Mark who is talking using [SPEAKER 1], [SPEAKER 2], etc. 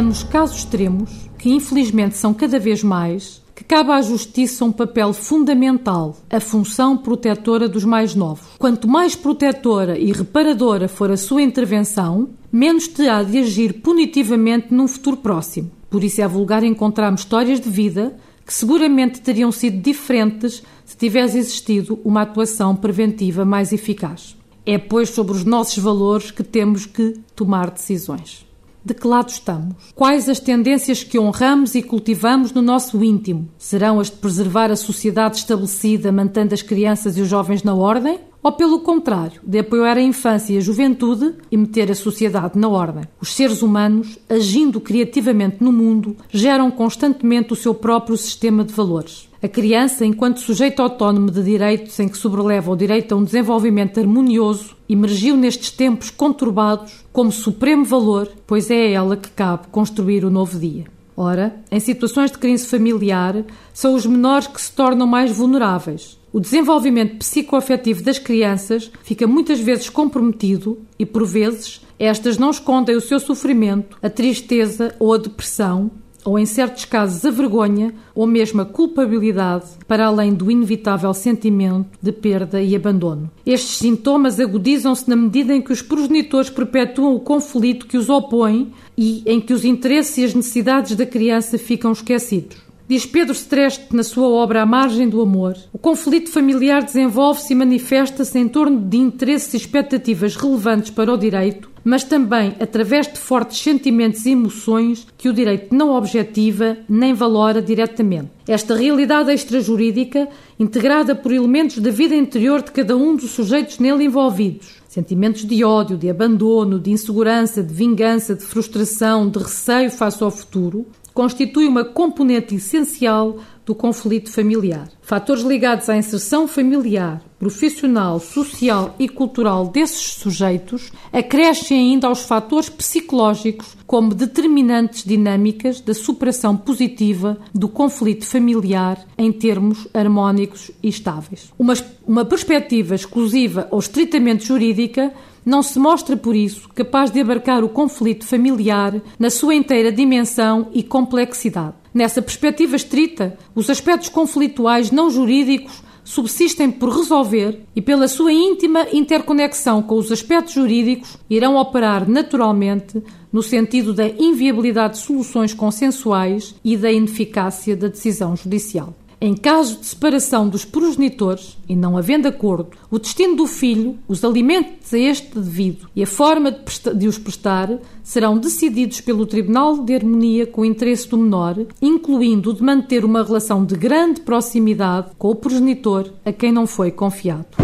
[SPEAKER 1] Nos casos extremos, que infelizmente são cada vez mais, que cabe à Justiça um papel fundamental, a função protetora dos mais novos. Quanto mais protetora e reparadora for a sua intervenção, menos terá de agir punitivamente num futuro próximo. Por isso é vulgar encontrarmos histórias de vida que seguramente teriam sido diferentes se tivesse existido uma atuação preventiva mais eficaz. É, pois, sobre os nossos valores que temos que tomar decisões. De que lado estamos? Quais as tendências que honramos e cultivamos no nosso íntimo? Serão as de preservar a sociedade estabelecida, mantendo as crianças e os jovens na ordem? Ou, pelo contrário, de apoiar a infância e a juventude e meter a sociedade na ordem? Os seres humanos, agindo criativamente no mundo, geram constantemente o seu próprio sistema de valores. A criança, enquanto sujeito autónomo de direitos em que sobreleva o direito a um desenvolvimento harmonioso, emergiu nestes tempos conturbados como supremo valor, pois é a ela que cabe construir o novo dia. Ora, em situações de crise familiar, são os menores que se tornam mais vulneráveis. O desenvolvimento psicoafetivo das crianças fica muitas vezes comprometido e, por vezes, estas não escondem o seu sofrimento, a tristeza ou a depressão, ou em certos casos a vergonha ou mesmo a culpabilidade, para além do inevitável sentimento de perda e abandono. Estes sintomas agudizam-se na medida em que os progenitores perpetuam o conflito que os opõe e em que os interesses e as necessidades da criança ficam esquecidos. Diz Pedro Streste na sua obra A Margem do Amor: o conflito familiar desenvolve-se e manifesta-se em torno de interesses e expectativas relevantes para o direito, mas também através de fortes sentimentos e emoções que o direito não objetiva nem valora diretamente. Esta realidade extrajurídica, integrada por elementos da vida interior de cada um dos sujeitos nele envolvidos, sentimentos de ódio, de abandono, de insegurança, de vingança, de frustração, de receio face ao futuro, constitui uma componente essencial do conflito familiar. Fatores ligados à inserção familiar, profissional, social e cultural desses sujeitos acrescem ainda aos fatores psicológicos como determinantes dinâmicas da superação positiva do conflito familiar em termos harmónicos e estáveis. Uma, uma perspectiva exclusiva ou estritamente jurídica não se mostra, por isso, capaz de abarcar o conflito familiar na sua inteira dimensão e complexidade. Nessa perspectiva estrita, os aspectos conflituais não jurídicos subsistem por resolver e, pela sua íntima interconexão com os aspectos jurídicos, irão operar naturalmente no sentido da inviabilidade de soluções consensuais e da ineficácia da decisão judicial. Em caso de separação dos progenitores e não havendo acordo, o destino do filho, os alimentos a este devido e a forma de, de os prestar serão decididos pelo Tribunal de Harmonia com o interesse do menor, incluindo o de manter uma relação de grande proximidade com o progenitor a quem não foi confiado.